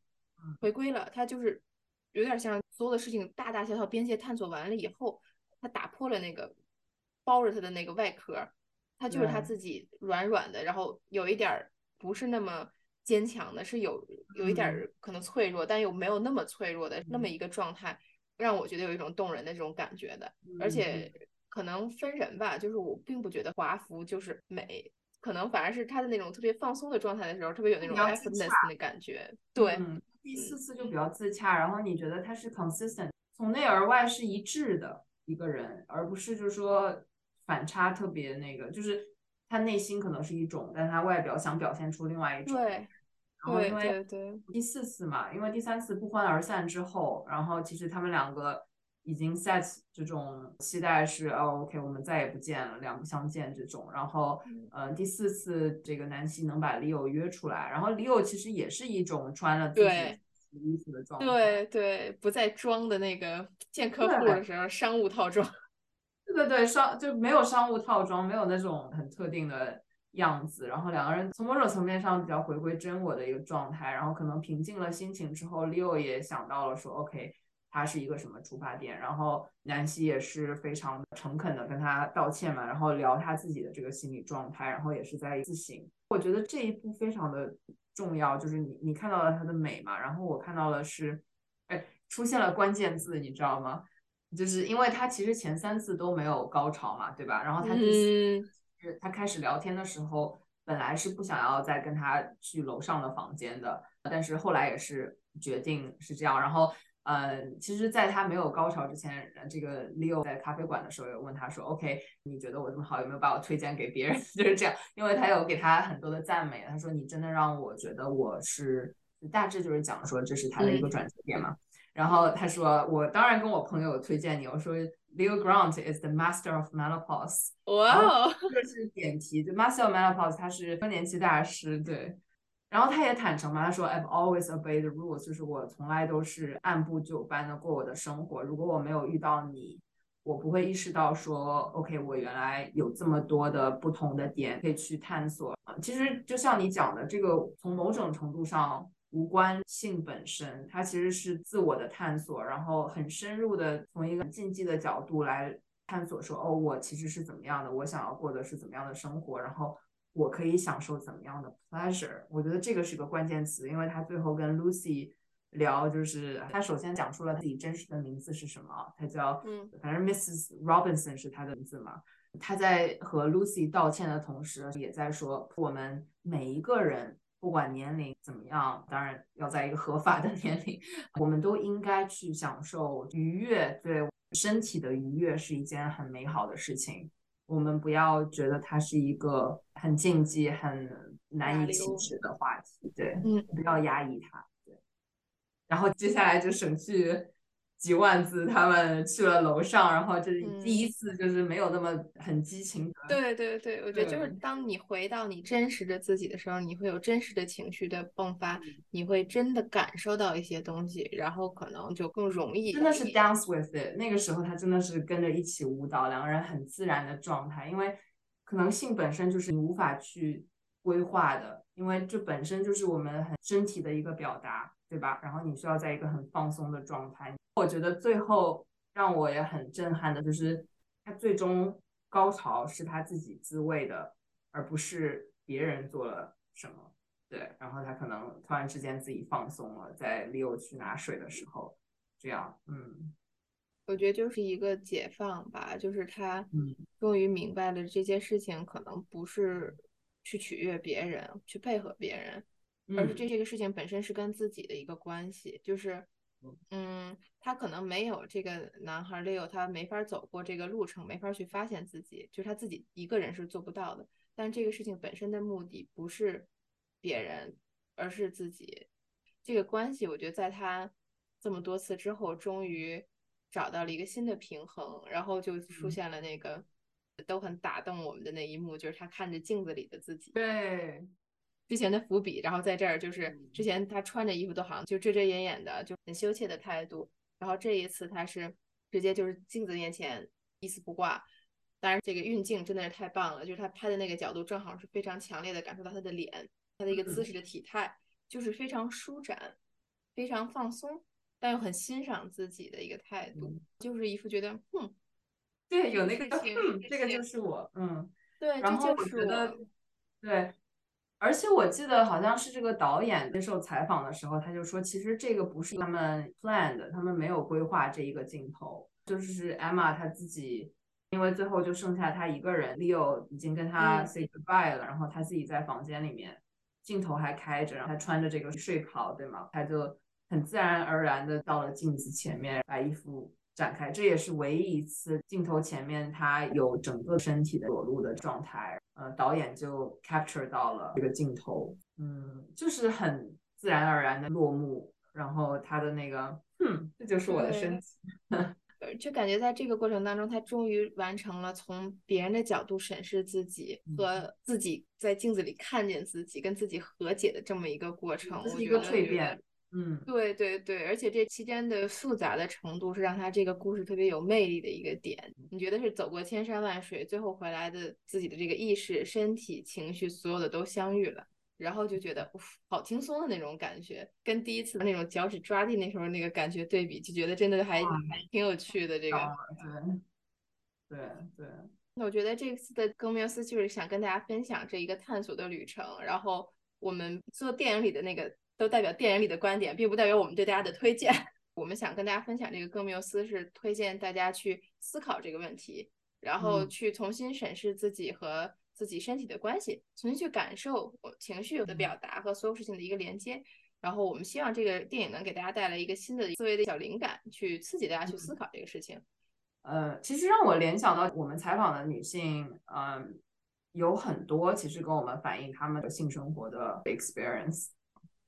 回归了，他就是有点像所有的事情大大小小边界探索完了以后，他打破了那个包着他的那个外壳，他就是他自己软软的，然后有一点不是那么。坚强的是有有一点可能脆弱，但又没有那么脆弱的那么一个状态，让我觉得有一种动人的这种感觉的。而且可能分人吧，就是我并不觉得华服就是美，可能反而是他的那种特别放松的状态的时候，特别有那种 effortless 的感觉。对，第四次就比较自洽，然后你觉得他是 consistent，从内而外是一致的一个人，而不是就是说反差特别那个，就是他内心可能是一种，但他外表想表现出另外一种。对。然后因为对第四次嘛，因为第三次不欢而散之后，然后其实他们两个已经 set 这种期待是哦，OK，我们再也不见了，两不相见这种。然后，嗯，第四次这个南希能把李友约出来，然后李友其实也是一种穿了自己衣服的状态，对对，不再装的那个见客户的时候商务套装，对对对，商就没有商务套装，没有那种很特定的。样子，然后两个人从某种层面上比较回归真我的一个状态，然后可能平静了心情之后，Leo 也想到了说，OK，他是一个什么出发点，然后南希也是非常诚恳的跟他道歉嘛，然后聊他自己的这个心理状态，然后也是在自省。我觉得这一步非常的重要，就是你你看到了他的美嘛，然后我看到的是，哎，出现了关键字，你知道吗？就是因为他其实前三次都没有高潮嘛，对吧？然后他第四次他开始聊天的时候，本来是不想要再跟他去楼上的房间的，但是后来也是决定是这样。然后，呃，其实，在他没有高潮之前，这个 Leo 在咖啡馆的时候有问他说：“OK，你觉得我这么好，有没有把我推荐给别人？” 就是这样，因为他有给他很多的赞美。他说：“你真的让我觉得我是大致就是讲说这是他的一个转折点嘛。”然后他说：“我当然跟我朋友推荐你。我说 Leo Grant is the master of menopause。哇哦，这是点题，就 master of menopause，他是更年期大师。对，然后他也坦诚嘛，他说 I've always obeyed the rules，就是我从来都是按部就班的过我的生活。如果我没有遇到你，我不会意识到说 OK，我原来有这么多的不同的点可以去探索。其实就像你讲的，这个从某种程度上。”无关性本身，它其实是自我的探索，然后很深入的从一个禁忌的角度来探索，说哦，我其实是怎么样的，我想要过的是怎么样的生活，然后我可以享受怎么样的 pleasure。我觉得这个是个关键词，因为他最后跟 Lucy 聊，就是他首先讲出了自己真实的名字是什么，他叫嗯，反正 Mrs. Robinson 是他的名字嘛。他在和 Lucy 道歉的同时，也在说我们每一个人。不管年龄怎么样，当然要在一个合法的 年龄，我们都应该去享受愉悦。对身体的愉悦是一件很美好的事情，我们不要觉得它是一个很禁忌、很难以启齿的话题。对，嗯，不要压抑它。对，然后接下来就省去。几万字，他们去了楼上，然后这是第一次，就是没有那么很激情。对对对，我觉得就是当你回到你真实的自己的时候，你会有真实的情绪的迸发，你会真的感受到一些东西，然后可能就更容易。真的是 dance with it，那个时候他真的是跟着一起舞蹈，两个人很自然的状态，因为可能性本身就是你无法去规划的，因为这本身就是我们很身体的一个表达，对吧？然后你需要在一个很放松的状态。我觉得最后让我也很震撼的就是，他最终高潮是他自己自慰的，而不是别人做了什么。对，然后他可能突然之间自己放松了，在 Leo 去拿水的时候，这样，嗯，我觉得就是一个解放吧，就是他终于明白了这件事情可能不是去取悦别人，去配合别人，而是这这个事情本身是跟自己的一个关系，就是。嗯，他可能没有这个男孩 Leo，他没法走过这个路程，没法去发现自己，就是他自己一个人是做不到的。但这个事情本身的目的不是别人，而是自己。这个关系，我觉得在他这么多次之后，终于找到了一个新的平衡，然后就出现了那个都很打动我们的那一幕，就是他看着镜子里的自己。对。之前的伏笔，然后在这儿就是之前他穿着衣服都好像就遮遮掩掩的，就很羞怯的态度。然后这一次他是直接就是镜子面前一丝不挂。当然这个运镜真的是太棒了，就是他拍的那个角度正好是非常强烈的感受到他的脸，他的一个姿势的体态，就是非常舒展、非常放松，但又很欣赏自己的一个态度，就是一副觉得嗯，对，有那个嗯，这个就是我，嗯，对，然后我觉得对。而且我记得好像是这个导演接受采访的时候，他就说，其实这个不是他们 planned，，他们没有规划这一个镜头，就是 Emma 她自己，因为最后就剩下她一个人，Leo 已经跟他 say goodbye 了，然后她自己在房间里面，镜头还开着，然后他穿着这个睡袍，对吗？他就很自然而然的到了镜子前面，把衣服展开，这也是唯一一次镜头前面他有整个身体的裸露的状态。呃，导演就 capture 到了这个镜头，嗯，就是很自然而然的落幕，然后他的那个，哼，这就是我的身体，就感觉在这个过程当中，他终于完成了从别人的角度审视自己和自己在镜子里看见自己，跟自己和解的这么一个过程，是一个蜕变。嗯，对对对，而且这期间的复杂的程度是让他这个故事特别有魅力的一个点。你觉得是走过千山万水，最后回来的自己的这个意识、身体、情绪，所有的都相遇了。然后就觉得 好轻松的那种感觉，跟第一次那种脚趾抓地那时候那个感觉对比，就觉得真的还挺有趣的。这个，对对对。那我觉得这次的更缪斯就是想跟大家分享这一个探索的旅程。然后我们做电影里的那个都代表电影里的观点，并不代表我们对大家的推荐。我们想跟大家分享这个更缪斯是推荐大家去思考这个问题，然后去重新审视自己和。自己身体的关系，重新去感受情绪的表达和所有事情的一个连接。然后我们希望这个电影能给大家带来一个新的思维的小灵感，去刺激大家去思考这个事情。呃，其实让我联想到我们采访的女性，嗯，有很多其实跟我们反映她们的性生活的 experience。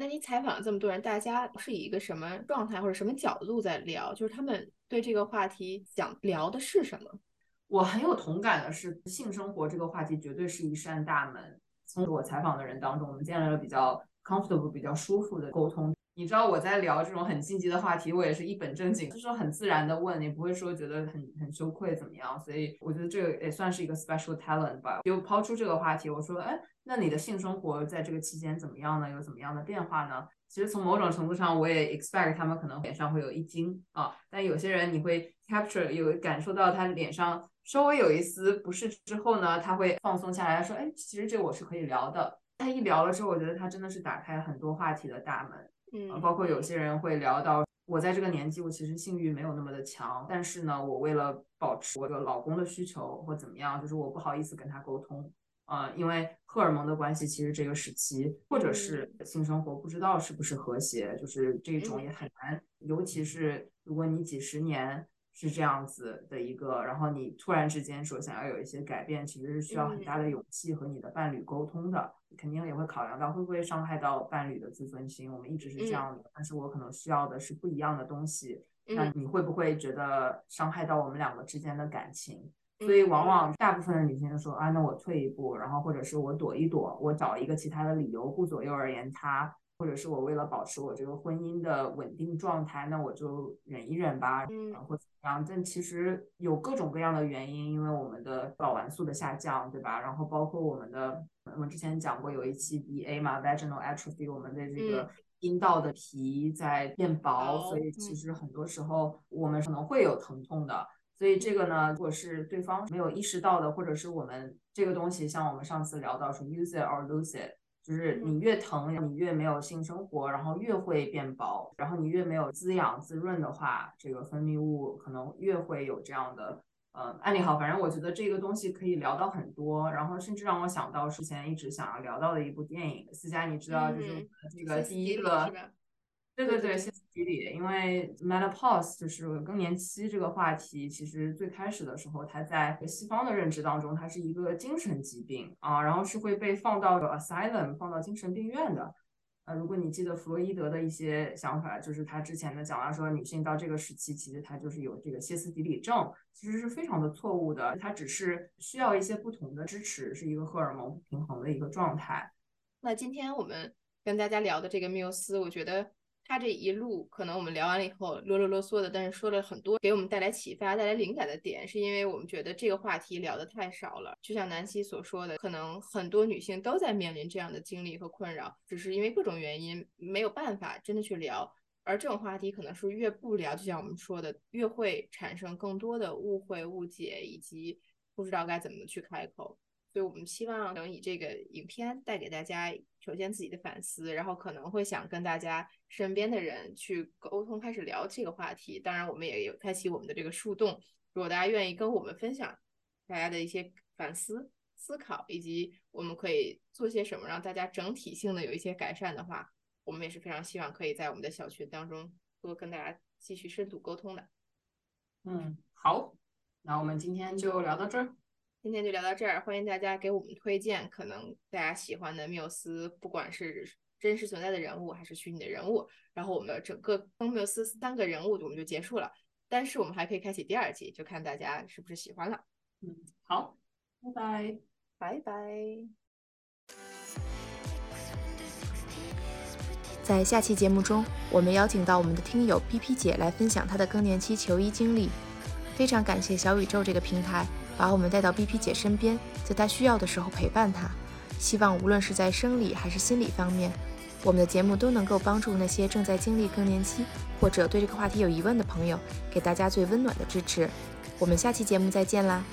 那你采访了这么多人，大家是以一个什么状态或者什么角度在聊？就是他们对这个话题想聊的是什么？我很有同感的是，性生活这个话题绝对是一扇大门。从我采访的人当中，我们建立了比较 comfortable、比较舒服的沟通。你知道我在聊这种很禁忌的话题，我也是一本正经，就是很自然的问，也不会说觉得很很羞愧怎么样。所以我觉得这个也算是一个 special talent 吧。就抛出这个话题，我说，哎，那你的性生活在这个期间怎么样呢？有怎么样的变化呢？其实从某种程度上，我也 expect 他们可能脸上会有一惊啊。但有些人你会 capture 有感受到他脸上。稍微有一丝不适之后呢，他会放松下来，说：“哎，其实这我是可以聊的。”他一聊了之后，我觉得他真的是打开很多话题的大门。嗯，包括有些人会聊到，我在这个年纪，我其实性欲没有那么的强，但是呢，我为了保持我的老公的需求或怎么样，就是我不好意思跟他沟通。啊，因为荷尔蒙的关系，其实这个时期或者是性生活不知道是不是和谐，就是这种也很难，尤其是如果你几十年。是这样子的一个，然后你突然之间说想要有一些改变，其实是需要很大的勇气和你的伴侣沟通的，肯定也会考量到会不会伤害到伴侣的自尊心。我们一直是这样的，但是我可能需要的是不一样的东西，那你会不会觉得伤害到我们两个之间的感情？所以往往大部分的女性说啊，那我退一步，然后或者是我躲一躲，我找一个其他的理由，顾左右而言他。或者是我为了保持我这个婚姻的稳定状态，那我就忍一忍吧，嗯，或怎么样？但其实有各种各样的原因，因为我们的睾丸素的下降，对吧？然后包括我们的，我们之前讲过有一期 VA 嘛，vaginal atrophy，我们的这个阴道的皮在变薄，所以其实很多时候我们可能会有疼痛的。所以这个呢，如果是对方没有意识到的，或者是我们这个东西，像我们上次聊到说 use it or lose it。就是你越疼，你越没有性生活，然后越会变薄，然后你越没有滋养滋润的话，这个分泌物可能越会有这样的呃案例。好，反正我觉得这个东西可以聊到很多，然后甚至让我想到之前一直想要聊到的一部电影。思佳，你知道就是这个第一个。对对对，歇斯底里，因为 menopause 就是更年期这个话题，其实最开始的时候，它在西方的认知当中，它是一个精神疾病啊，然后是会被放到 asylum，放到精神病院的。呃，如果你记得弗洛伊德的一些想法，就是他之前的讲到说，女性到这个时期，其实她就是有这个歇斯底里症，其实是非常的错误的，她只是需要一些不同的支持，是一个荷尔蒙不平衡的一个状态。那今天我们跟大家聊的这个缪斯，我觉得。他这一路可能我们聊完了以后啰啰啰嗦的，但是说了很多给我们带来启发、带来灵感的点，是因为我们觉得这个话题聊的太少了。就像南希所说的，可能很多女性都在面临这样的经历和困扰，只是因为各种原因没有办法真的去聊。而这种话题可能是越不聊，就像我们说的，越会产生更多的误会、误解，以及不知道该怎么去开口。所以我们希望能以这个影片带给大家，首先自己的反思，然后可能会想跟大家身边的人去沟通，开始聊这个话题。当然，我们也有开启我们的这个树洞，如果大家愿意跟我们分享大家的一些反思、思考，以及我们可以做些什么让大家整体性的有一些改善的话，我们也是非常希望可以在我们的小群当中多跟大家继续深度沟通的。嗯，好，那我们今天就聊到这儿。今天就聊到这儿，欢迎大家给我们推荐可能大家喜欢的缪斯，不管是真实存在的人物还是虚拟的人物。然后我们整个跟缪斯三个人物我们就结束了，但是我们还可以开启第二季，就看大家是不是喜欢了。嗯，好，拜拜，拜拜。在下期节目中，我们邀请到我们的听友 P P 姐来分享她的更年期求医经历。非常感谢小宇宙这个平台。把我们带到 BP 姐身边，在她需要的时候陪伴她。希望无论是在生理还是心理方面，我们的节目都能够帮助那些正在经历更年期或者对这个话题有疑问的朋友，给大家最温暖的支持。我们下期节目再见啦！